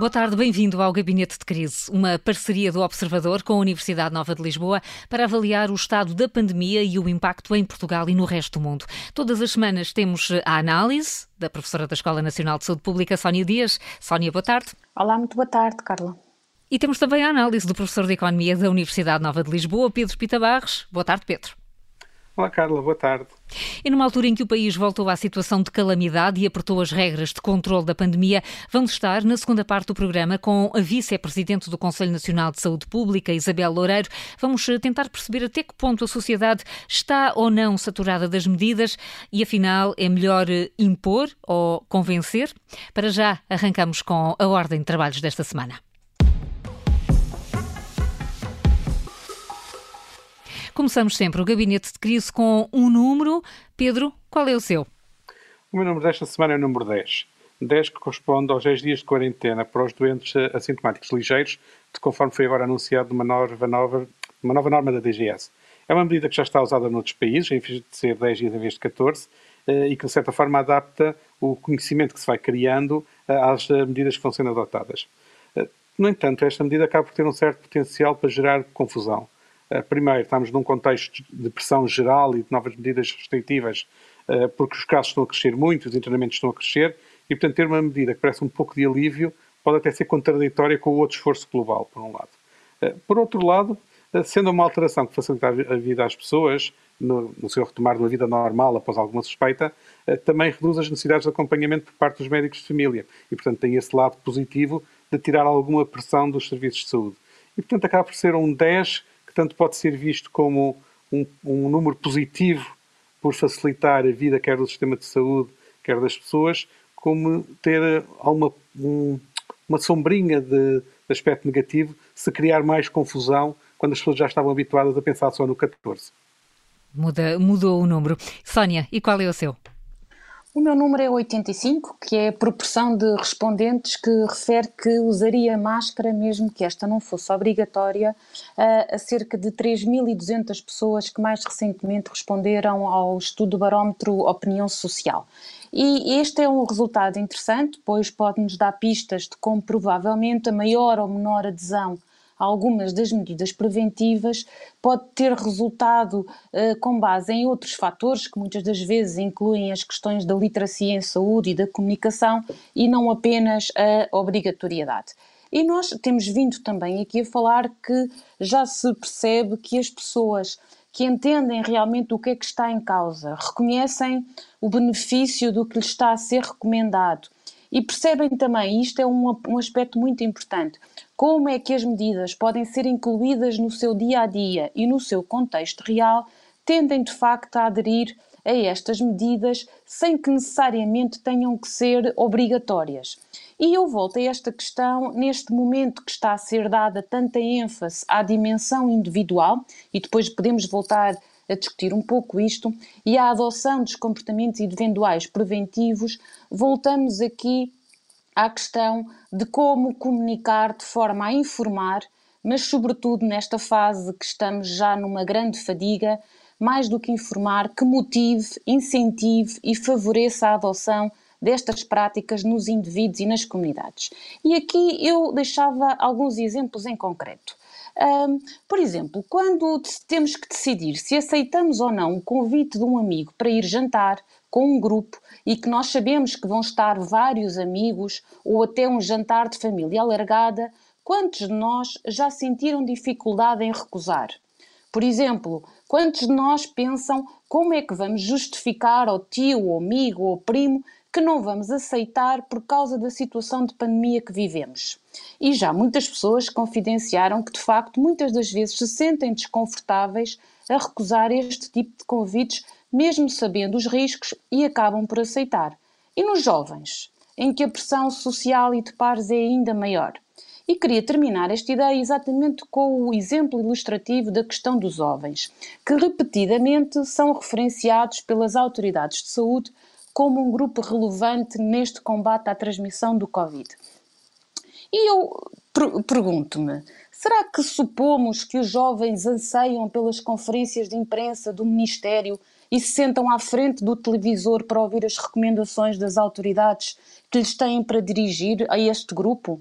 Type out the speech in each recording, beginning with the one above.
Boa tarde, bem-vindo ao Gabinete de Crise, uma parceria do Observador com a Universidade Nova de Lisboa para avaliar o estado da pandemia e o impacto em Portugal e no resto do mundo. Todas as semanas temos a análise da professora da Escola Nacional de Saúde Pública, Sónia Dias. Sónia, boa tarde. Olá, muito boa tarde, Carla. E temos também a análise do professor de Economia da Universidade Nova de Lisboa, Pedro Pita Barros. Boa tarde, Pedro. Olá, Carla, boa tarde. E numa altura em que o país voltou à situação de calamidade e apertou as regras de controle da pandemia, vamos estar na segunda parte do programa com a vice-presidente do Conselho Nacional de Saúde Pública, Isabel Loureiro. Vamos eh, tentar perceber até que ponto a sociedade está ou não saturada das medidas e, afinal, é melhor eh, impor ou convencer? Para já, arrancamos com a ordem de trabalhos desta semana. Começamos sempre o gabinete de crise com um número. Pedro, qual é o seu? O meu número desta semana é o número 10. 10 que corresponde aos 10 dias de quarentena para os doentes assintomáticos ligeiros, de conforme foi agora anunciado uma nova, nova, uma nova norma da DGS. É uma medida que já está usada noutros países, em vez de ser 10 dias em vez de 14, eh, e que de certa forma adapta o conhecimento que se vai criando eh, às eh, medidas que vão sendo adotadas. No entanto, esta medida acaba por ter um certo potencial para gerar confusão. Eh, primeiro, estamos num contexto de pressão geral e de novas medidas restritivas, eh, porque os casos estão a crescer muito, os internamentos estão a crescer, e portanto ter uma medida que parece um pouco de alívio pode até ser contraditória com o outro esforço global, por um lado. Eh, por outro lado, sendo uma alteração que facilita a vida às pessoas, no, no seu retomar de uma vida normal após alguma suspeita, também reduz as necessidades de acompanhamento por parte dos médicos de família e, portanto, tem esse lado positivo de tirar alguma pressão dos serviços de saúde. E, portanto, acaba por ser um 10 que tanto pode ser visto como um, um número positivo por facilitar a vida quer do sistema de saúde, quer das pessoas, como ter uma, um, uma sombrinha de, de, aspecto negativo se criar mais confusão quando as pessoas já estavam habituadas a pensar só no 14. Muda, mudou o número. Sónia, e qual é o seu? O meu número é 85, que é a proporção de respondentes que refere que usaria máscara mesmo que esta não fosse obrigatória a, cerca de 3.200 pessoas que mais recentemente responderam ao estudo barómetro Opinião Social. E este é um resultado interessante, pois pode-nos dar pistas de como provavelmente a maior ou menor adesão algumas das medidas preventivas pode ter resultado uh, com base em outros fatores que muitas das vezes incluem as questões da literacia em saúde e da comunicação e não apenas a obrigatoriedade. E nós temos vindo também aqui a falar que já se percebe que as pessoas que entendem realmente o que é que está em causa, reconhecem o benefício do que lhes está a ser recomendado e percebem também, isto é um, um aspecto muito importante, como é que as medidas podem ser incluídas no seu dia a dia e no seu contexto real, tendem de facto a aderir a estas medidas sem que necessariamente tenham que ser obrigatórias. E eu volto a esta questão neste momento que está a ser dada tanta ênfase à dimensão individual, e depois podemos voltar a discutir um pouco isto e a adoção dos comportamentos individuais preventivos, voltamos aqui à questão de como comunicar de forma a informar, mas sobretudo nesta fase que estamos já numa grande fadiga, mais do que informar, que motive, incentive e favoreça a adoção destas práticas nos indivíduos e nas comunidades. E aqui eu deixava alguns exemplos em concreto. Um, por exemplo, quando temos que decidir se aceitamos ou não o convite de um amigo para ir jantar com um grupo e que nós sabemos que vão estar vários amigos ou até um jantar de família alargada, quantos de nós já sentiram dificuldade em recusar? Por exemplo, quantos de nós pensam como é que vamos justificar ao tio, ou amigo ou primo que não vamos aceitar por causa da situação de pandemia que vivemos. E já muitas pessoas confidenciaram que, de facto, muitas das vezes se sentem desconfortáveis a recusar este tipo de convites, mesmo sabendo os riscos, e acabam por aceitar. E nos jovens, em que a pressão social e de pares é ainda maior. E queria terminar esta ideia exatamente com o exemplo ilustrativo da questão dos jovens, que repetidamente são referenciados pelas autoridades de saúde como um grupo relevante neste combate à transmissão do Covid. E eu pergunto-me: será que supomos que os jovens anseiam pelas conferências de imprensa do Ministério e se sentam à frente do televisor para ouvir as recomendações das autoridades que lhes têm para dirigir a este grupo?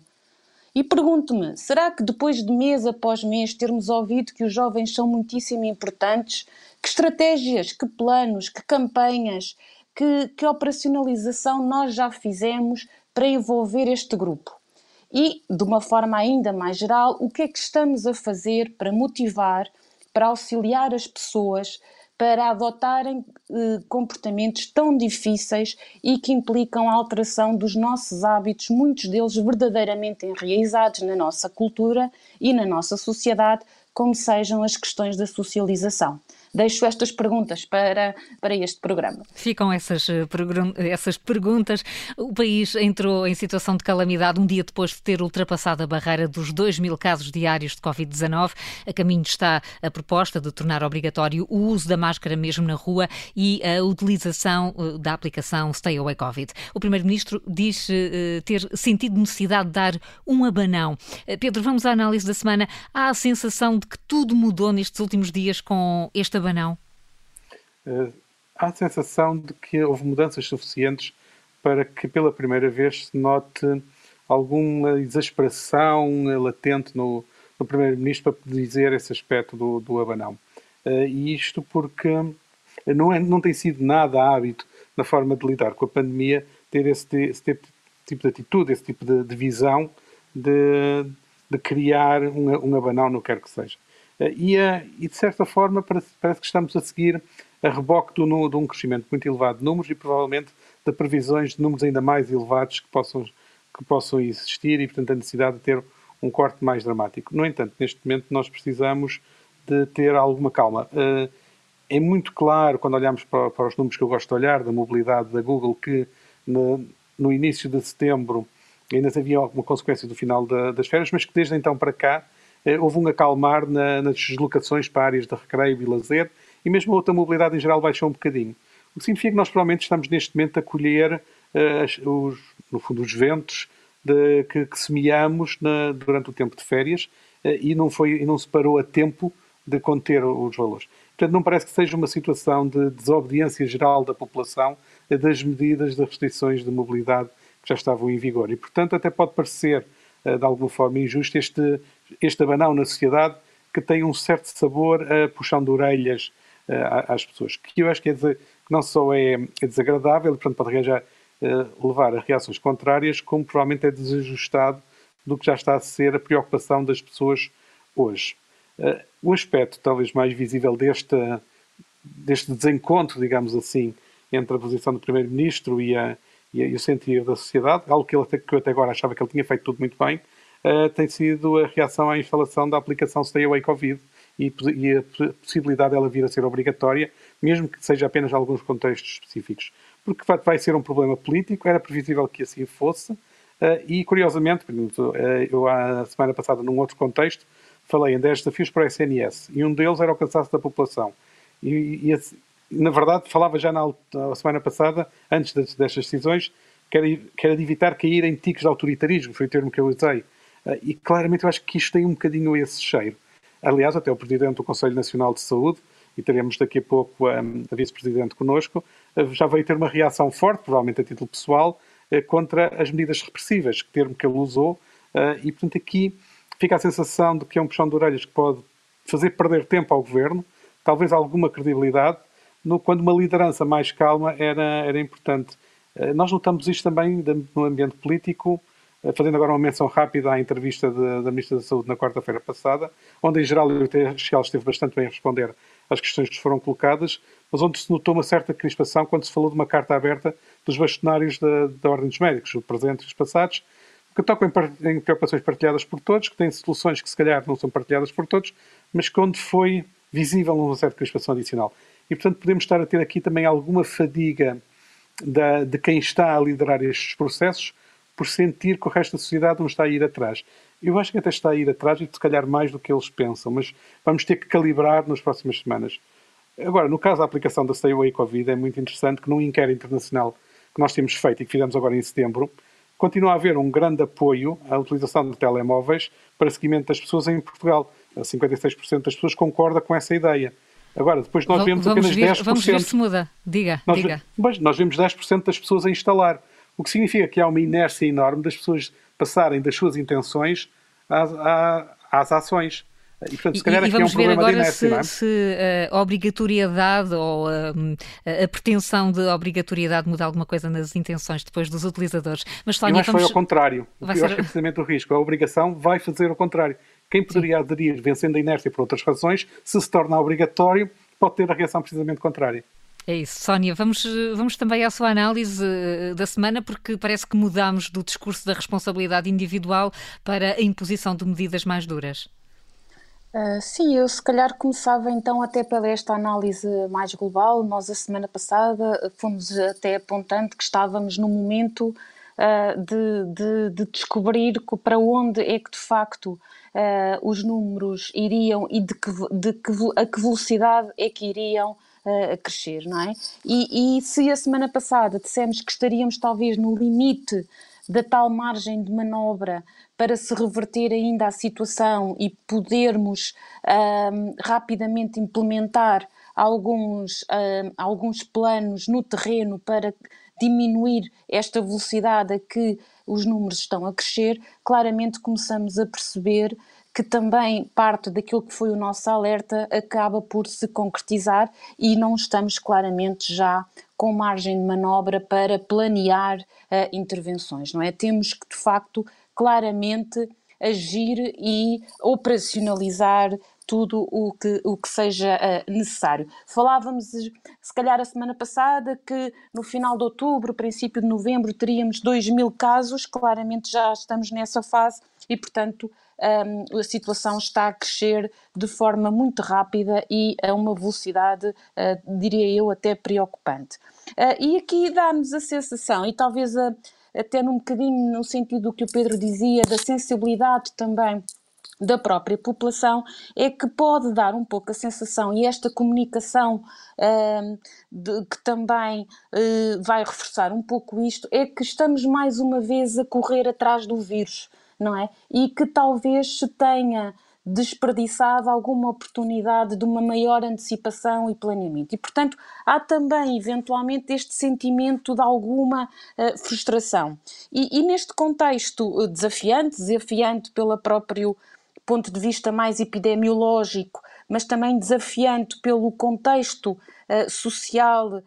E pergunto-me: será que depois de mês após mês termos ouvido que os jovens são muitíssimo importantes, que estratégias, que planos, que campanhas, que, que operacionalização nós já fizemos para envolver este grupo? E, de uma forma ainda mais geral, o que é que estamos a fazer para motivar, para auxiliar as pessoas para adotarem eh, comportamentos tão difíceis e que implicam a alteração dos nossos hábitos, muitos deles verdadeiramente enraizados na nossa cultura e na nossa sociedade, como sejam as questões da socialização deixo estas perguntas para, para este programa. Ficam essas, eh, essas perguntas. O país entrou em situação de calamidade um dia depois de ter ultrapassado a barreira dos 2 mil casos diários de Covid-19. A caminho está a proposta de tornar obrigatório o uso da máscara mesmo na rua e a utilização eh, da aplicação Stay Away Covid. O Primeiro-Ministro diz uh, ter sentido necessidade de dar um abanão. Pedro, vamos à análise da semana. Há a sensação de que tudo mudou nestes últimos dias com este abanão? Uh, há a sensação de que houve mudanças suficientes para que pela primeira vez se note alguma exasperação latente no, no Primeiro-Ministro para dizer esse aspecto do, do abanão. Uh, e isto porque não, é, não tem sido nada hábito na forma de lidar com a pandemia ter esse, esse tipo de atitude, esse tipo de, de visão de, de criar um, um abanão, não quer que seja. E, eh, e, de certa forma parece, parece, que estamos a seguir a reboque de um crescimento muito elevado de números e provavelmente de previsões de números ainda mais elevados que possam, que possam existir e, portanto, a necessidade de ter um corte mais dramático. No entanto, neste momento nós precisamos de ter alguma calma. Eh, é muito claro, quando olhamos para, para os números que eu gosto de olhar, da mobilidade da Google, que no, no início de setembro ainda havia alguma consequência do final da, das férias, mas que desde então para cá houve um acalmar na, nas deslocações para áreas de recreio e lazer e mesmo a outra mobilidade em geral baixou um bocadinho. O que significa que nós provavelmente estamos neste momento a colher, uh, os, no fundo, os ventos de, que, que semeamos durante o tempo de férias uh, e, não foi, e não se parou a tempo de conter os valores. Portanto, não parece que seja uma situação de desobediência geral da população das medidas de restrições de mobilidade que já estavam em vigor. E, portanto, até pode parecer, de alguma forma, injusto este este abanão na sociedade que tem um certo sabor a puxão de orelhas uh, às pessoas, que eu acho que, é que não só é, é desagradável, portanto pode arranjar, uh, levar a reações contrárias, como provavelmente é desajustado do que já está a ser a preocupação das pessoas hoje. O aspecto talvez mais visível deste, deste desencontro, digamos assim, entre a posição do Primeiro-Ministro e, a, e, e o sentido da sociedade, algo que, ele, que eu até agora achava que ele tinha feito tudo muito bem, uh, tem sido a reação à instalação da aplicação Stay Away Covid e, e a possibilidade dela vir a ser obrigatória, mesmo que seja apenas em alguns contextos específicos. Porque vai ser um problema político, era previsível que assim fosse, uh, e curiosamente, uh, eu a semana passada, num outro contexto, falei em 10 desafios para o SNS, e um deles era o cansaço da população. E, e na verdade, falava já na, na semana passada, antes destas decisões, que era, que era de evitar cair em ticos de autoritarismo, foi o termo que eu usei. Ah, e claramente eu acho que isto tem um bocadinho esse cheiro. Aliás, até o Presidente do Conselho Nacional de Saúde, e teremos daqui a pouco a, a Vice-Presidente connosco, ah, já veio ter uma reação forte, provavelmente a título pessoal, contra as medidas repressivas, que termo que ele usou, e portanto aqui fica a sensação de que é um puxão de orelhas que pode fazer perder tempo ao Governo, talvez alguma credibilidade, no, quando uma liderança mais calma era, era importante. Nós notamos isto também no ambiente político, eh, fazendo agora uma menção rápida à entrevista de, da Ministra da Saúde na quarta-feira passada, onde em geral o Secretaria esteve bastante bem a responder às questões que foram colocadas, mas onde se notou uma certa crispação quando se falou de uma carta aberta dos bastonários da, da Ordem dos Médicos, o presente e os passados, que tocam em, em preocupações partilhadas por todos, que têm soluções que se calhar não são partilhadas por todos, mas que onde foi visível uma certa crispação adicional. E, portanto, podemos estar a ter aqui também alguma fadiga da, de quem está a liderar estes processos, por sentir que o resto da sociedade não está a ir atrás. Eu acho que até está a ir atrás e se calhar mais do que eles pensam, mas vamos ter que calibrar nas próximas semanas. Agora, no caso da aplicação da Stay Away Covid, é muito interessante que num inquérito internacional que nós temos feito e que fizemos agora em setembro, continua a haver um grande apoio à utilização de telemóveis para seguimento das pessoas em Portugal. 56% das pessoas concorda com essa ideia. Agora, depois nós vemos vamos apenas ver, 10%. Vamos ver se muda. Diga, nós, diga. Mas nós vemos 10% das pessoas a instalar. O que significa que há uma inércia enorme das pessoas passarem das suas intenções às, às ações. E, portanto, se calhar e, e vamos é um ver agora inércia, se, é? se, a obrigatoriedade ou a, a, pretensão de obrigatoriedade muda alguma coisa nas intenções depois dos utilizadores. Mas, Sónia, Eu acho vamos... que foi ao contrário. Vai Eu ser... acho que é precisamente o risco. A obrigação vai fazer o contrário. Quem poderia Sim. aderir vencendo a inércia por outras razões, se se torna obrigatório, pode ter a reação precisamente contrária. É isso. Sónia, vamos, vamos também à sua análise eh, da semana, porque parece que mudamos do discurso da responsabilidade individual para a imposição de medidas mais duras. Uh, sim, eu se calhar começava então até pela esta análise mais global. Nós a semana passada fomos até apontando que estávamos no momento uh, de, de, de, descobrir para onde é que de facto uh, os números iriam e de que, de que, a que velocidade é que iriam a crescer, não é? E, e se a semana passada dissemos que estaríamos talvez no limite da tal margem de manobra para se reverter ainda a situação e podermos um, rapidamente implementar alguns, um, alguns planos no terreno para diminuir esta velocidade a que os números estão a crescer, claramente começamos a perceber que também parte daquilo que foi o nosso alerta acaba por se concretizar e não estamos claramente já com margem de manobra para planear uh, intervenções, não é? Temos que, de facto, claramente agir e operacionalizar tudo o que, o que seja uh, necessário. Falávamos, se calhar, a semana passada que no final de outubro, princípio de novembro, teríamos 2 mil casos, claramente já estamos nessa fase e, portanto, um, a situação está a crescer de forma muito rápida e a uma velocidade, uh, diria eu, até preocupante. Uh, e aqui dá-nos a sensação, e talvez a até num bocadinho no sentido do que o Pedro dizia, da sensibilidade também da própria população, é que pode dar um pouco a sensação, e esta comunicação uh, de, que também uh, vai reforçar um pouco isto, é que estamos mais uma vez a correr atrás do vírus, não é? E que talvez se tenha desperdiçava alguma oportunidade de uma maior antecipação e planeamento. E, portanto, há também, eventualmente, este sentimento de alguma uh, frustração. E, e, neste contexto desafiante, desafiante pelo próprio ponto de vista mais epidemiológico, mas também desafiante pelo contexto uh, social uh,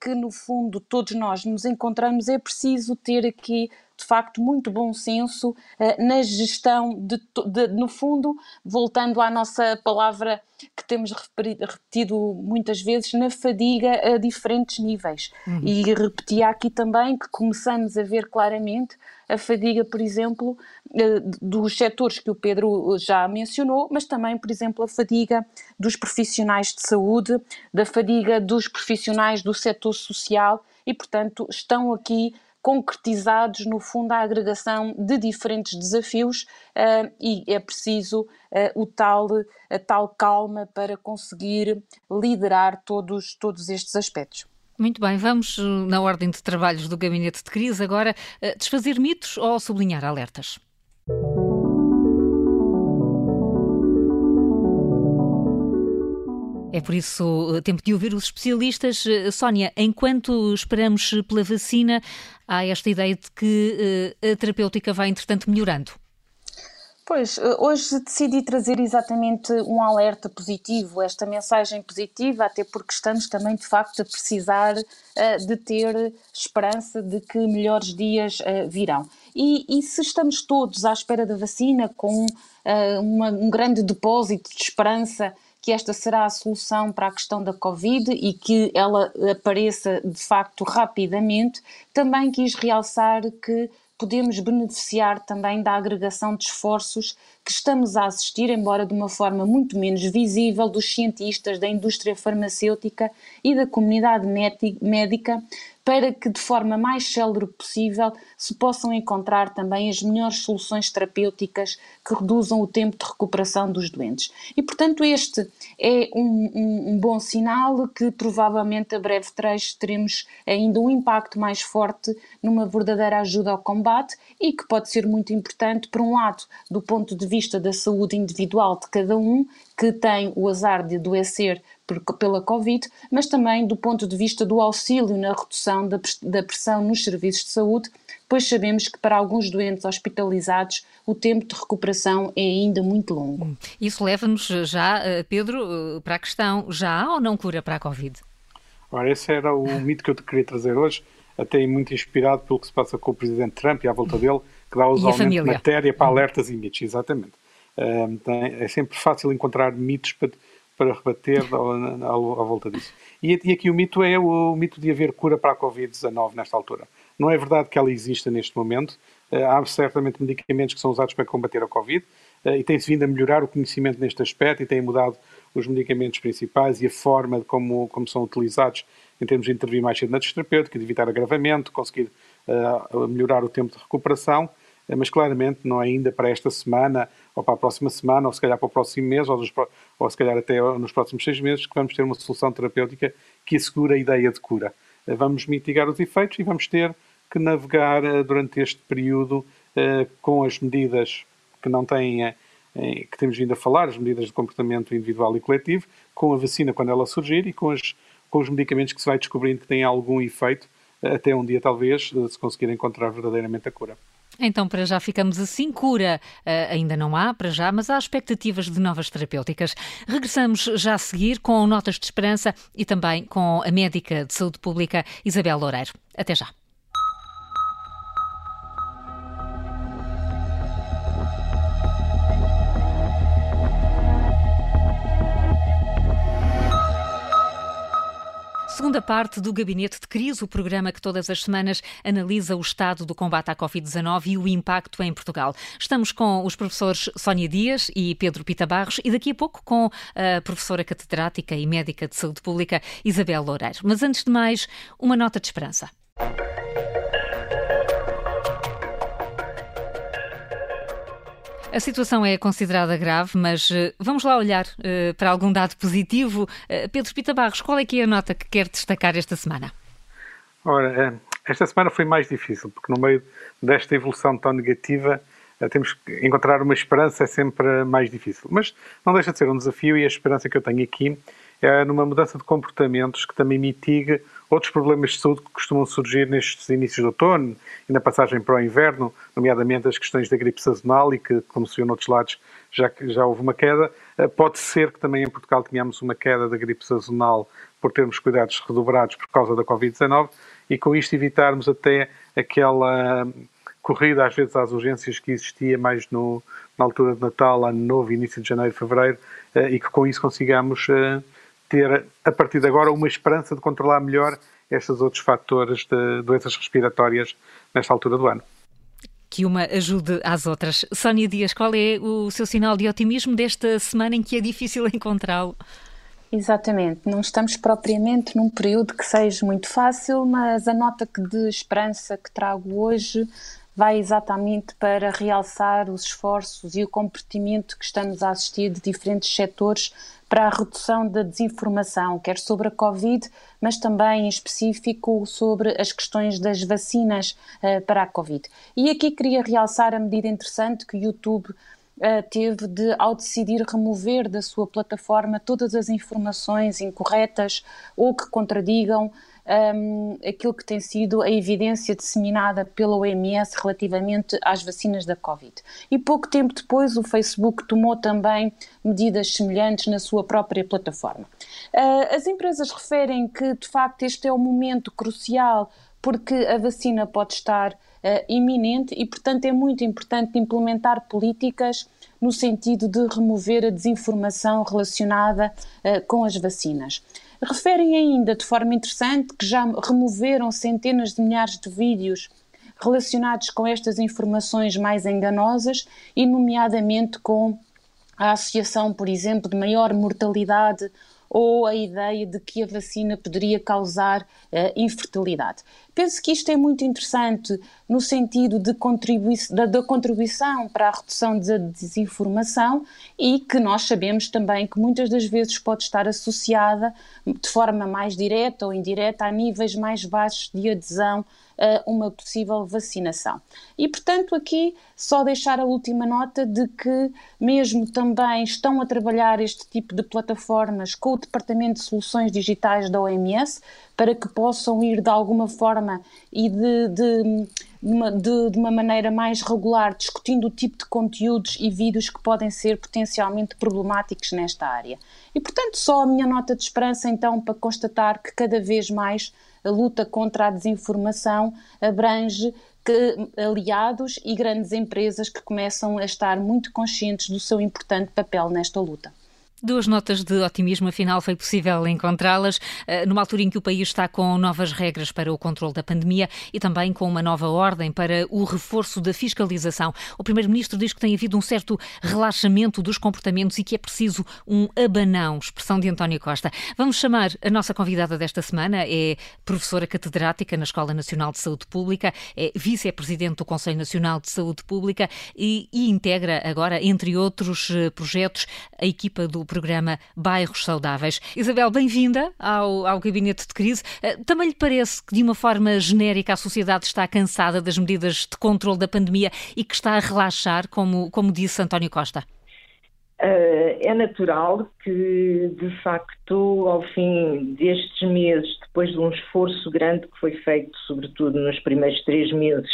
que, no fundo, todos nós nos encontramos, é preciso ter aqui de facto muito bom senso uh, na gestão de, de, no fundo, voltando à nossa palavra que temos repetido muitas vezes, na fadiga a diferentes níveis. Uhum. E repetia aqui também que começamos a ver claramente a fadiga, por exemplo, eh, dos setores que o Pedro já mencionou, mas também, por exemplo, a fadiga dos profissionais de saúde, da fadiga dos profissionais do setor social e, portanto, estão aqui concretizados, no fundo, a agregação de diferentes desafios uh, e é preciso uh, o tal, a tal calma para conseguir liderar todos, todos estes aspectos. Muito bem, vamos eh, na ordem de trabalhos do Gabinete de Crise agora desfazer mitos ou sublinhar alertas? É por isso eh, tempo de ouvir os especialistas. Eh, Sónia, enquanto esperamos pela vacina, há esta ideia de que eh, a terapêutica vai, entretanto, melhorando. Pois, hoje decidi trazer exatamente um alerta positivo, esta mensagem positiva, até porque estamos também de facto a precisar uh, de ter esperança de que melhores dias uh, virão. E, e, se estamos todos à espera da vacina, com uh, uma, um grande depósito de esperança que esta será a solução para a questão da Covid e que ela apareça de facto rapidamente, também quis realçar que podemos beneficiar também da agregação de esforços que estamos a assistir, embora de uma forma muito menos visível, dos cientistas da indústria farmacêutica e da comunidade médica para que de forma mais célere possível se possam encontrar também as melhores soluções terapêuticas que reduzam o tempo de recuperação dos doentes. E, portanto, este é um, um, um bom sinal que provavelmente a breve trecho teremos ainda um impacto mais forte numa verdadeira ajuda ao combate e que pode ser muito importante, por um lado, do ponto de vista da saúde individual de cada um, que tem o azar de adoecer pela Covid, mas também do ponto de vista do auxílio na redução da, da pressão nos serviços de saúde, pois sabemos que para alguns doentes hospitalizados o tempo de recuperação é ainda muito longo. Hum. Isso leva-nos já, eh, Pedro, eh, para a questão: já há ou não cura para a Covid? Ora, esse era o mito que eu te queria trazer hoje, até muito inspirado pelo que se passa com o Presidente Trump e à volta dele, que dá usualmente de matéria para alertas e mitos, exatamente. é sempre fácil encontrar mitos para, para rebater à, volta disso. E, e, aqui o mito é o, o, mito de haver cura para a Covid-19 nesta altura. Não é verdade que ela exista neste momento. Uh, há certamente medicamentos que são usados para combater a Covid uh, e tem-se vindo a melhorar o conhecimento neste aspecto e tem mudado os medicamentos principais e a forma de como, como são utilizados em termos de intervir mais cedo na terapêutica, de evitar agravamento, conseguir uh, melhorar o tempo de recuperação, mas claramente não é ainda para esta semana, ou para a próxima semana, ou se calhar para o próximo mês, ou, dos, ou se calhar até nos próximos seis meses, que vamos ter uma solução terapêutica que assegura a ideia de cura. Uh, vamos mitigar os efeitos e vamos ter que navegar durante este período com as medidas que não têm que temos vindo a falar, as medidas de comportamento individual e coletivo, com a vacina quando ela surgir e com as com os medicamentos que se vai descobrindo que têm algum efeito, até um dia talvez se conseguir encontrar verdadeiramente a cura. Então, para já ficamos assim. Cura uh, ainda não há, para já, mas há expectativas de novas terapêuticas. Regressamos já a seguir com notas de esperança e também com a médica de saúde pública Isabel Loureiro. Até já. Segunda parte do Gabinete de Crise, o programa que todas as semanas analisa o estado do combate à Covid-19 e o impacto em Portugal. Estamos com os professores Sónia Dias e Pedro Pita Barros e daqui a pouco com a professora catedrática e médica de saúde pública Isabel Loureiro. Mas antes de mais, uma nota de esperança. A situação é considerada grave, mas uh, vamos lá olhar uh, para algum dado positivo. Uh, Pedro Pita Barros, qual é que é a nota que quer destacar esta semana? Ora, esta semana foi mais difícil, porque no meio desta evolução tão negativa, temos que encontrar uma esperança é sempre mais difícil. Mas não deixa de ser um desafio e a esperança que eu tenho aqui é numa mudança de comportamentos que também mitigue outros problemas de saúde que costumam surgir nestes inícios de outono e na passagem para o inverno, nomeadamente as questões da gripe sazonal e que, como se viu noutros lados, já, já houve uma queda. Eh, pode ser que também em Portugal tenhamos uma queda da gripe sazonal por termos cuidados redobrados por causa da Covid-19 e com isto evitarmos até aquela corrida às vezes às urgências que existia mais no, na altura de Natal, Ano Novo, início de janeiro, fevereiro, eh, e que com isso consigamos eh, ter, a partir de agora, uma esperança de controlar melhor estes outros fatores de doenças respiratórias nesta altura do ano. Que uma ajude às outras. Sónia Dias, qual é o seu sinal de otimismo desta semana em que é difícil encontrá-lo? Exatamente, não estamos propriamente num período que seja muito fácil, mas a nota de esperança que trago hoje vai exatamente para realçar os esforços e o comportamento que estamos a assistir de diferentes setores para a redução da desinformação, quer sobre a Covid, mas também em específico sobre as questões das vacinas uh, para a Covid. E aqui queria realçar a medida interessante que o YouTube Uh, teve de, ao decidir remover da sua plataforma todas as informações incorretas ou que contradigam um, aquilo que tem sido a evidência disseminada pela OMS relativamente às vacinas da Covid. E pouco tempo depois, o Facebook tomou também medidas semelhantes na sua própria plataforma. Uh, as empresas referem que, de facto, este é o momento crucial porque a vacina pode estar uh, iminente e, portanto, é muito importante implementar políticas no sentido de remover a desinformação relacionada uh, com as vacinas. Referem ainda de forma interessante que já removeram centenas de milhares de vídeos relacionados com estas informações mais enganosas e, nomeadamente, com a associação, por exemplo, de maior mortalidade ou a ideia de que a vacina poderia causar uh, infertilidade. Penso que isto é muito interessante no sentido de contribui da, da contribuição para a redução da desinformação e que nós sabemos também que muitas das vezes pode estar associada de forma mais direta ou indireta a níveis mais baixos de adesão uma possível vacinação. E, portanto, aqui só deixar a última nota de que, mesmo também estão a trabalhar este tipo de plataformas com o Departamento de Soluções Digitais da OMS para que possam ir de alguma forma e de, de, de, de uma maneira mais regular discutindo o tipo de conteúdos e vídeos que podem ser potencialmente problemáticos nesta área. E, portanto, só a minha nota de esperança, então, para constatar que cada vez mais a luta contra a desinformação abrange que, aliados e grandes empresas que começam a estar muito conscientes do seu importante papel nesta luta. Duas notas de otimismo, afinal foi possível encontrá-las eh, numa altura em que o país está com novas regras para o controle da pandemia e também com uma nova ordem para o reforço da fiscalização. O Primeiro-Ministro diz que tem havido um certo relaxamento dos comportamentos e que é preciso um abanão, expressão de António Costa. Vamos chamar a nossa convidada desta semana, é professora catedrática na Escola Nacional de Saúde Pública, é vice-presidente do Conselho Nacional de Saúde Pública e, e integra agora, entre outros eh, projetos, a equipa do programa Bairros Saudáveis. Isabel, bem-vinda ao, ao Gabinete de Crise. Eh, também lhe parece que, de uma forma genérica, a sociedade está cansada das medidas de controle da pandemia e que está a relaxar, como, como disse António Costa? Uh, é natural que, de facto, ao fim destes meses, depois de um esforço grande que foi feito, sobretudo nos primeiros três meses,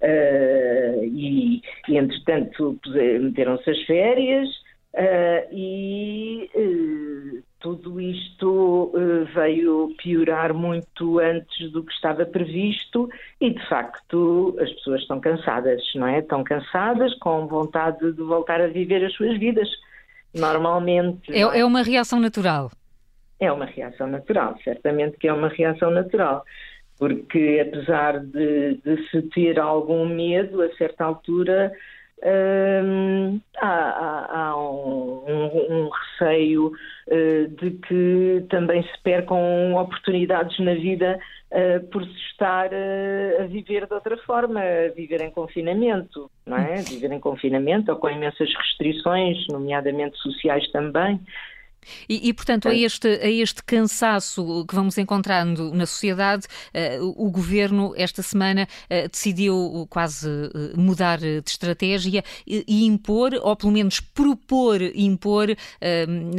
uh, e, e, entretanto, meteram-se as férias, Uh, e uh, tudo isto uh, veio piorar muito antes do que estava previsto e, de facto, as pessoas estão cansadas, não é? Estão cansadas, com vontade de voltar a viver as suas vidas normalmente. É, é? é uma reação natural. É uma reação natural, certamente que é uma reação natural porque apesar de, de, se ter algum medo, a certa altura há, há, há um, um, um, receio uh, de que também se percam oportunidades na vida uh, por se estar uh, a viver de outra forma, a viver em confinamento, não é? Viver em confinamento ou com imensas restrições, nomeadamente sociais também. E, e, portanto, a este, a este cansaço que vamos encontrando na sociedade, uh, o governo, esta semana, uh, decidiu quase uh, mudar de estratégia e, e, impor, ou pelo menos propor impor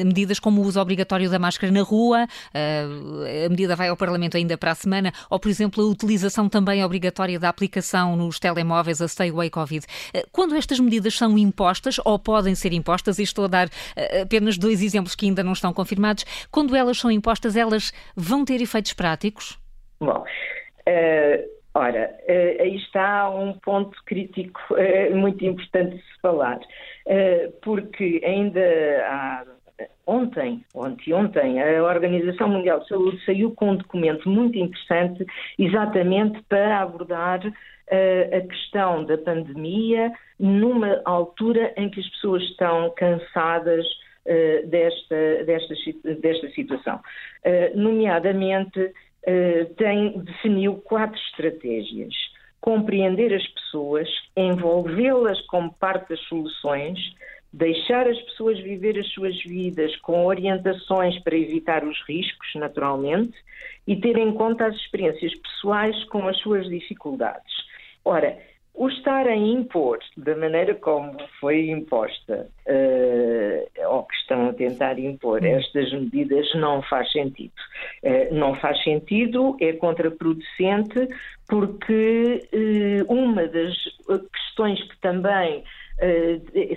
medidas como o uso obrigatório da máscara na rua, a medida vai ao Parlamento ainda para a semana, ou, por exemplo, a utilização também obrigatória da aplicação nos telemóveis a Stay Away Covid. quando estas medidas são impostas, ou podem ser impostas, e estou a dar apenas dois exemplos que ainda não estão confirmados, quando elas são impostas, elas vão ter efeitos práticos? Bom, uh, ora, uh, aí está um ponto crítico uh, muito importante de se falar, porque ainda há Ontem, ontem, ontem, a Organização Mundial de Saúde saiu com um documento muito interessante exatamente para abordar uh, a questão da pandemia numa altura em que as pessoas estão cansadas uh, desta, desta, desta situação. Uh, nomeadamente, uh, tem, definiu quatro estratégias. Compreender as pessoas, envolvê-las como parte das soluções, deixar as pessoas viver as suas vidas com orientações para evitar os riscos, naturalmente, e ter em conta as experiências pessoais com as suas dificuldades. Ora, o estar a impor da maneira como foi imposta, uh, ou que estão a tentar impor hum. estas medidas, não faz sentido. Uh, não faz sentido, é contraproducente, porque uh, uma das questões que também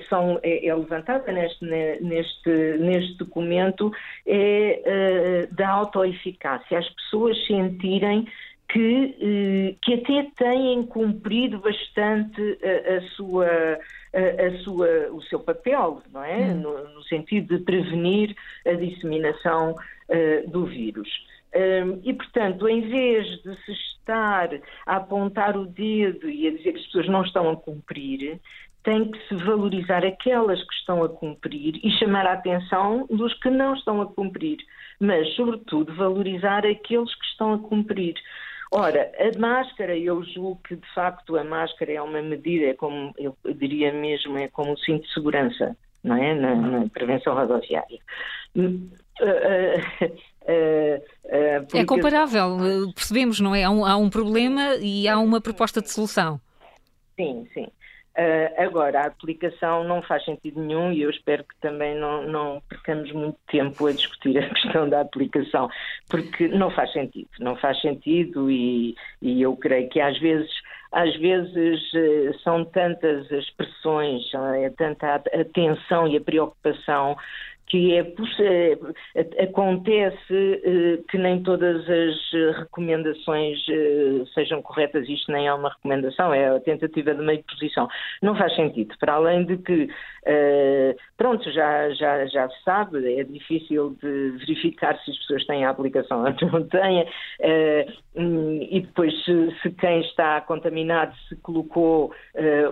são, é, é, levantada neste, neste, neste documento é da autoeficácia, as pessoas sentirem que, eh, que até têm cumprido bastante a, a sua, a, a, sua, o seu papel, não é? Hum. No, no, sentido de prevenir a disseminação uh, do vírus. Um, e, portanto, em vez de se estar a apontar o dedo e a dizer que as pessoas não estão a cumprir, tem que se valorizar aquelas que estão a cumprir e chamar a atenção dos que não estão a cumprir, mas, sobretudo, valorizar aqueles que estão a cumprir. Ora, a máscara, eu julgo que de facto a máscara é uma medida, é como eu diria mesmo, é como um cinto de segurança, não é? Na, na prevenção rodoviária. Uh, uh, uh, é comparável, percebemos, não é? Há um, há um problema e há uma proposta de solução. Sim, sim. Uh, agora, a aplicação não faz sentido nenhum e eu espero que também não, não percamos muito tempo a discutir a questão da aplicação, porque não faz sentido, não faz sentido e, e eu creio que às vezes às vezes uh, são tantas as pressões, é tanta a atenção e a preocupação que é, é acontece eh, que nem todas as recomendações eh, sejam corretas, isto nem é uma recomendação, é a tentativa de meio posição. Não faz sentido, para além de que, eh, pronto, já, já, já se sabe, é difícil de verificar se as pessoas têm a aplicação ou não têm, e depois se, se quem está contaminado se colocou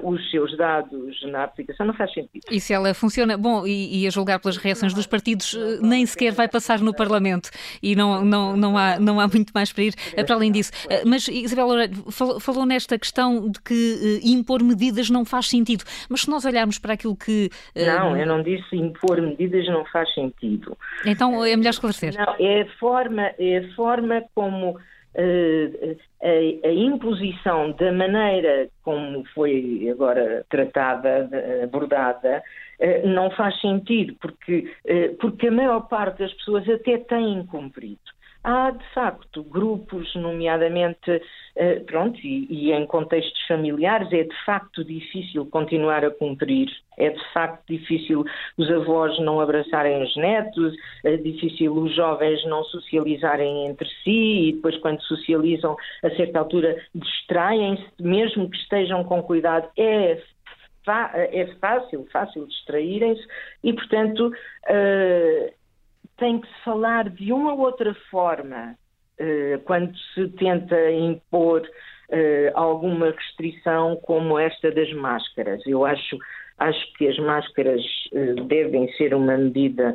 os seus dados na aplicação, não faz sentido. E se ela funciona, bom, e, e a julgar pelas reações dos partidos eh, nem sequer vai passar no Parlamento e não, não, não, há, não há muito mais para ir eh, para além disso. Eh, mas Isabel Loureiro falou, nesta questão de que impor medidas não faz sentido, mas se nós olharmos para aquilo que... Não, eu não disse impor medidas não faz sentido. Então é melhor esclarecer. Não, é a forma, é a forma como... Uh, a, a, imposição da maneira como foi agora tratada, abordada, não faz sentido, porque, uh, porque a maior parte das pessoas até têm cumprido. Há, de facto, grupos, nomeadamente, eh, pronto, e, e, em contextos familiares, é de facto difícil continuar a cumprir, é de facto difícil os avós não abraçarem os netos, é difícil os jovens não socializarem entre si e depois, quando socializam, a certa altura distraem-se, mesmo que estejam com cuidado, é é fácil, fácil distraírem-se e, portanto, uh, tem que se falar de uma ou outra forma uh, quando se tenta impor uh, alguma restrição como esta das máscaras. Eu acho, acho que as máscaras devem ser uma medida,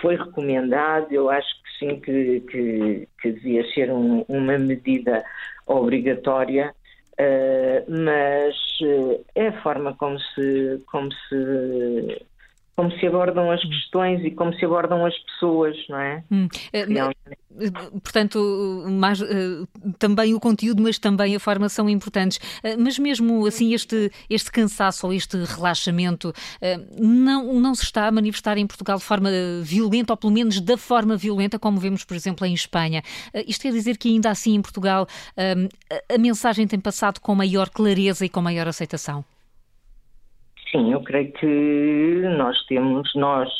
foi recomendado, eu acho que sim, que, que, que devia ser um, uma medida obrigatória. Uh, mas uh, é a forma como se, como se como se abordam as questões e como se abordam as pessoas, não é? Hum. Eh, portanto, mais, também o conteúdo, mas também a forma são importantes. Mas mesmo assim, este, este cansaço ou este relaxamento não, não se está a manifestar em Portugal de forma violenta, ou pelo menos da forma violenta, como vemos, por exemplo, em Espanha. Isto quer dizer que ainda assim em Portugal a mensagem tem passado com maior clareza e com maior aceitação? Sim, eu creio que nós temos, nós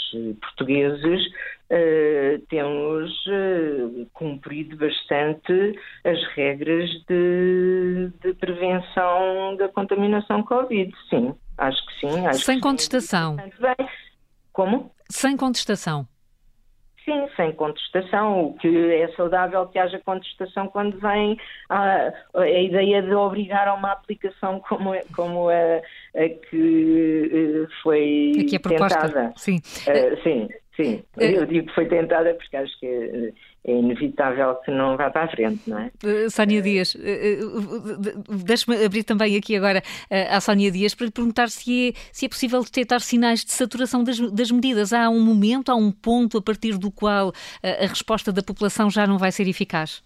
portugueses, uh, temos uh, cumprido bastante as regras de, de, prevenção da contaminação Covid. Sim, acho que sim. Acho Sem contestação. Sim. Como? Sem contestação. Sim, sem contestação. O que é saudável que haja contestação quando vem a, a ideia de obrigar a uma aplicação como, como a, a que eh, foi Aqui a proposta. tentada. Sim. Uh, sim, sim. Eh, Eu digo que foi tentada porque acho que é inevitável que não vá para a frente, não é? Uh, Sónia Dias, uh, uh, deixe-me abrir também aqui agora à Sónia Dias para lhe perguntar se é, se é possível detectar sinais de saturação das, das medidas. Há um momento, há um ponto a partir do qual a resposta da população já não vai ser eficaz?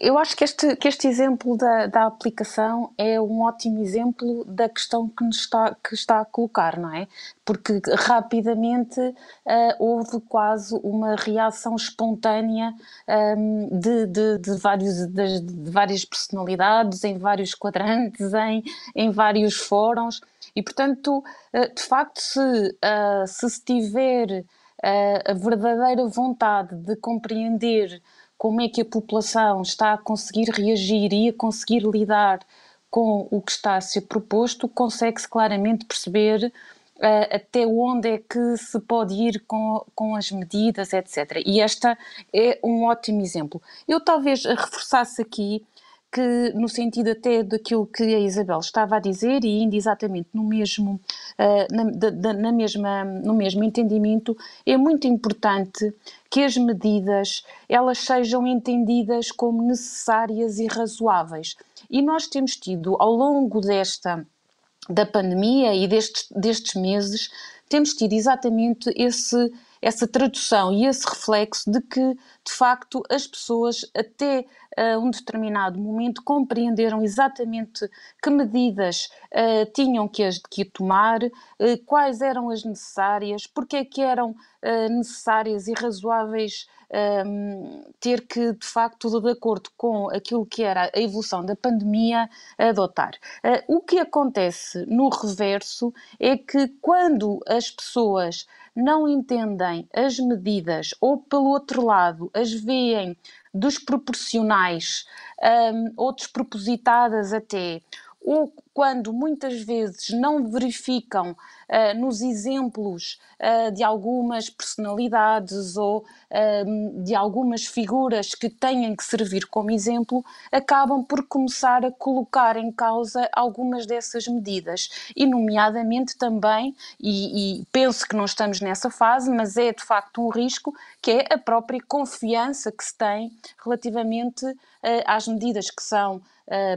Eu acho que este, que este exemplo da, da aplicação é um ótimo exemplo da questão que nos está, que está a colocar, não é? Porque rapidamente uh, houve quase uma reação espontânea um, de, de, de, vários, de, de, várias personalidades, em vários quadrantes, em, em vários fóruns, e portanto, uh, de facto, se, uh, se se tiver a verdadeira vontade de compreender como é que a população está a conseguir reagir e a conseguir lidar com o que está a ser proposto, consegue-se claramente perceber uh, até onde é que se pode ir com, com as medidas, etc. E esta é um ótimo exemplo. Eu talvez reforçasse aqui que, no sentido até daquilo que a Isabel estava a dizer, e indo exatamente no mesmo, uh, na, na, mesma, no mesmo entendimento, é muito importante que as medidas elas sejam entendidas como necessárias e razoáveis. E nós temos tido, ao longo desta da pandemia e destes, destes meses, temos tido exatamente esse, essa tradução e esse reflexo de que, de facto, as pessoas, até uh, um determinado momento, compreenderam exatamente que medidas uh, tinham que, as, que tomar, uh, quais eram as necessárias, porque é que eram necessárias e razoáveis um, ter que, de facto, de acordo com aquilo que era a evolução da pandemia, adotar. Uh, o que acontece no reverso é que quando as pessoas não entendem as medidas ou, pelo outro lado, as veem desproporcionais um, ou despropositadas até, ou quando muitas vezes não verificam uh, nos exemplos uh, de algumas personalidades ou uh, de algumas figuras que têm que servir como exemplo, acabam por começar a colocar em causa algumas dessas medidas. E, nomeadamente, também, e, e penso que não estamos nessa fase, mas é de facto um risco, que é a própria confiança que se tem relativamente às medidas que são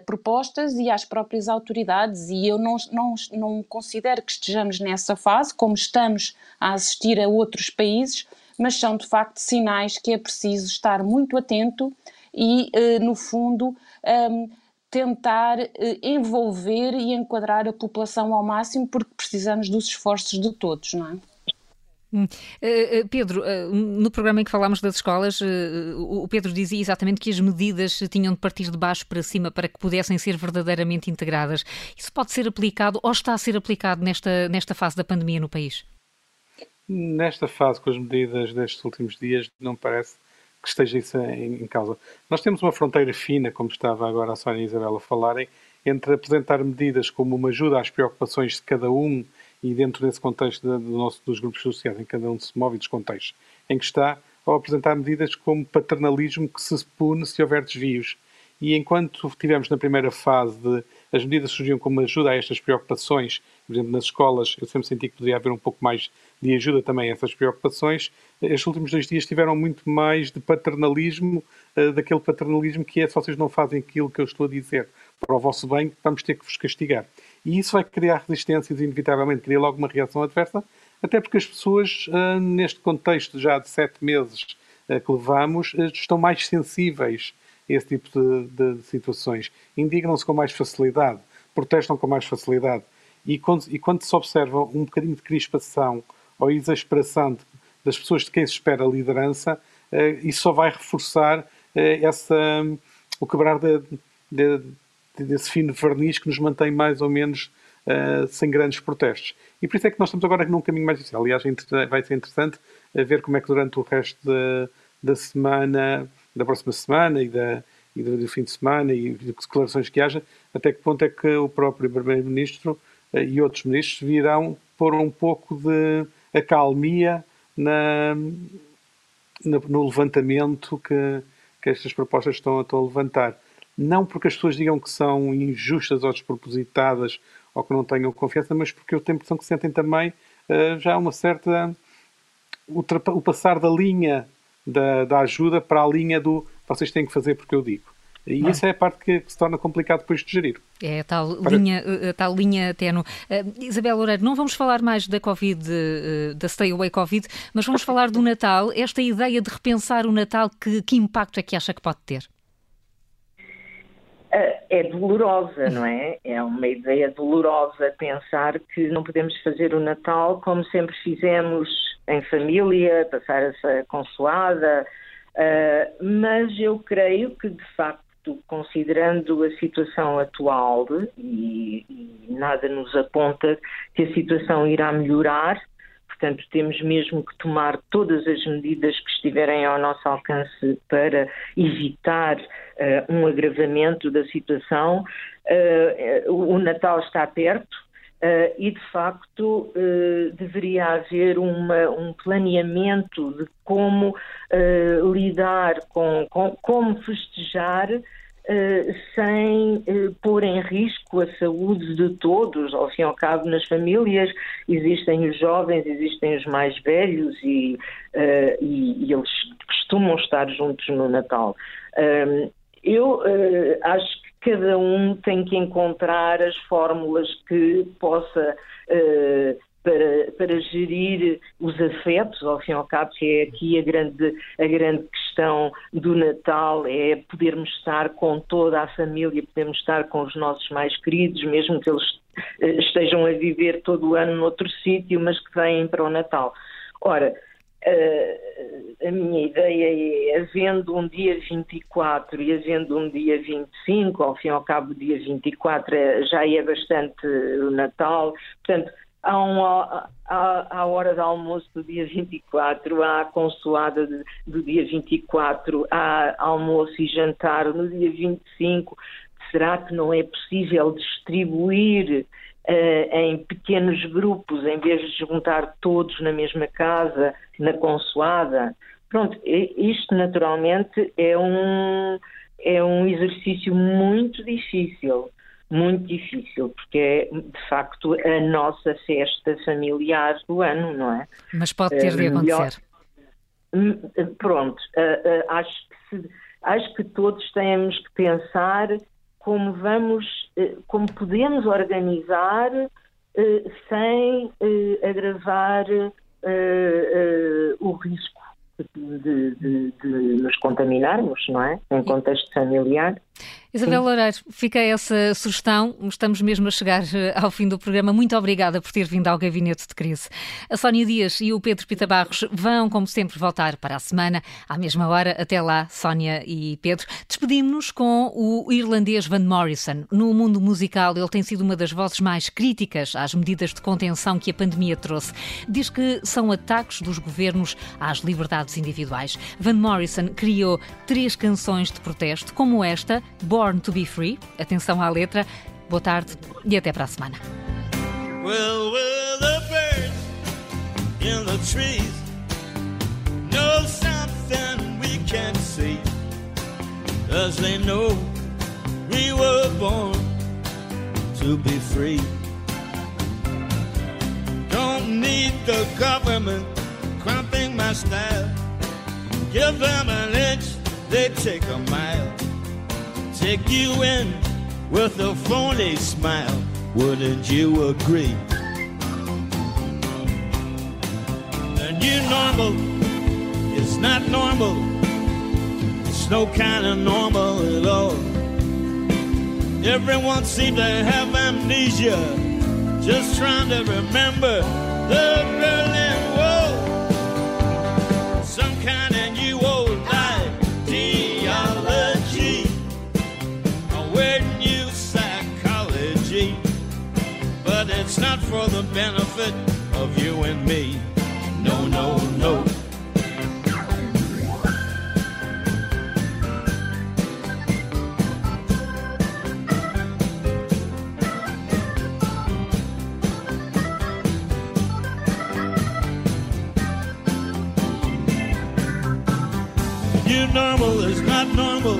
propostas e às próprias autoridades. E eu não, não, não considero que estejamos nessa fase, como estamos a assistir a outros países, mas são de facto sinais que é preciso estar muito atento e, uh, no fundo, ehm, tentar uh, envolver e enquadrar a população ao máximo, porque precisamos dos esforços de todos, não é? Uh, Pedro, uh, no programa em que falámos das escolas, o Pedro dizia exatamente que as medidas tinham de partir de baixo para cima para que pudessem ser verdadeiramente integradas. Isso pode ser aplicado ou está a ser aplicado nesta, nesta fase da pandemia no país? Nesta fase, com as medidas destes últimos dias, não parece que esteja isso em, em causa. Nós temos uma fronteira fina, como estava agora a Sónia e a Isabela a falarem, entre apresentar medidas como uma ajuda às preocupações de cada um e dentro desse contexto do nosso, dos grupos sociais, em que cada um se move e dos contextos, em que está ao apresentar medidas como paternalismo que se pune se houver desvios. E enquanto tivemos na primeira fase de as medidas surgiam como ajuda a estas preocupações, por exemplo, nas escolas, eu sempre senti que poderia haver um pouco mais de ajuda também a essas preocupações. Estes últimos dois dias tiveram muito mais de paternalismo, uh, daquele paternalismo que é se vocês não fazem aquilo que eu estou a dizer para o vosso bem, vamos ter que vos castigar. E isso vai criar resistências inevitavelmente, cria logo uma reação adversa, até porque as pessoas, uh, neste contexto já de sete meses uh, que levamos, uh, estão mais sensíveis a esse tipo de, de, de situações. Indignam-se com mais facilidade, protestam com mais facilidade. E quando, e quando se observa um bocadinho de crispação ou exasperação de, das pessoas de quem se espera liderança, isso só vai reforçar essa, o quebrar de, de, desse fino verniz que nos mantém mais ou menos uh, sem grandes protestos. E por isso é que nós estamos agora num caminho mais difícil. Aliás, vai ser interessante eh, ver como é que durante o resto da, da semana, da próxima semana e, da, e do, do, fim de semana e de declarações que haja, até que ponto é que o próprio Primeiro-Ministro uh, e outros ministros virão pôr um pouco de acalmia na, na, no levantamento que, que estas propostas estão, estão a levantar não porque as pessoas digam que são injustas ou despropositadas ou que não tenham confiança, mas porque eu tenho a impressão que sentem também uh, já uma certa. o passar da linha da, da, ajuda para a linha do vocês têm que fazer porque eu digo. E ah. essa é a parte que, se torna complicado depois de gerir. É a tal para... linha, a tal linha tenue. Uh, Isabel Loureiro, não vamos falar mais da Covid, uh, da Stay Away Covid, mas vamos falar do Natal. Esta ideia de repensar o Natal, que, que impacto é que acha que pode ter? É dolorosa, não é? É uma ideia dolorosa pensar que não podemos fazer o Natal como sempre fizemos em família, passar essa consoada, uh, mas eu creio que, de facto, considerando a situação atual, e, e nada nos aponta que a situação irá melhorar, Portanto, temos mesmo que tomar todas as medidas que estiverem ao nosso alcance para evitar uh, um agravamento da situação. Uh, o Natal está perto. Uh, e de facto deveria haver uma, um planeamento de como lidar com, com, como festejar Uh, sem uh, pôr em risco a saúde de todos. Ao fim e ao cabo, nas famílias existem os jovens, existem os mais velhos e, uh, e, e eles costumam estar juntos no Natal. eu acho que cada um tem que encontrar as fórmulas que possa para, para gerir os afetos, ao fim e ao cabo, que é aqui a grande, a grande questão do Natal, é podermos estar com toda a família, podermos estar com os nossos mais queridos, mesmo que eles eh, estejam a viver todo o ano noutro sítio, mas que vêm para o Natal. Ora, Uh, a minha ideia é, havendo um dia 24 e havendo um dia 25, ao fim e ao cabo, dia 24 é, já é bastante o Natal, portanto, há, um, há, há hora de almoço do dia 24, há consoada de, do dia 24, há almoço e jantar no dia 25. Será que não é possível distribuir uh, em pequenos grupos, em vez de juntar todos na mesma casa, na consoada? Pronto, isto naturalmente é um, é um exercício muito difícil muito difícil, porque é de facto a nossa festa familiar do ano, não é? Mas pode ter de eh, acontecer. Hum, pronto, eh, eh, acho que, se, acho que todos temos que pensar como vamos, como podemos organizar sem agravar o risco de, de, de, nos contaminarmos, não é? Em contexto familiar. Isabel Loureiro, fica essa sugestão. Estamos mesmo a chegar eh, ao fim do programa. Muito obrigada por ter vindo ao Gabinete de Crise. A Sónia Dias e o Pedro Pita Barros vão, como sempre, voltar para a semana, à mesma hora. Até lá, Sónia e Pedro. Despedimos-nos com o irlandês Van Morrison. No mundo musical, ele tem sido uma das vozes mais críticas às medidas de contenção que a pandemia trouxe. Diz que são ataques dos governos às liberdades individuais. Van Morrison criou três canções de protesto, como esta, Born to be Free. Atenção à letra. Boa tarde e até para a semana. Well, well, the birds in the trees know something we can't see. Cause they know we were born to be free. Don't need the government cramping my style. Give them an inch, they take a mile take you in with a phony smile. Wouldn't you agree? The new normal is not normal. It's no kind of normal at all. Everyone seems to have amnesia, just trying to remember the Berlin for the benefit of you and me. No, no, no. New normal is not normal.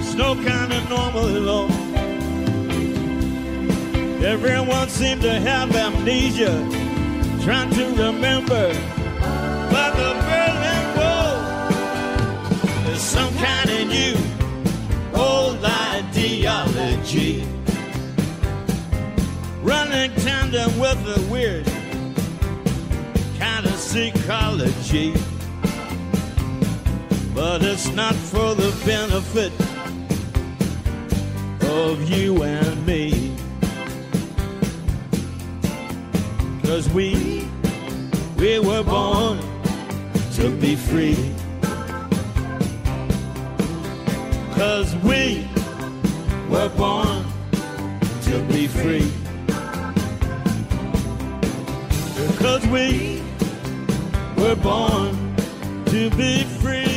It's no kind of normal at all. Everyone seemed to have amnesia, trying to remember. But the Berlin Wall is some kind of new old ideology. Running tandem with a weird kind of psychology. But it's not for the benefit of you and me. Cause we, we were born to be free. Cause we were born to be free. Because we were born to be free.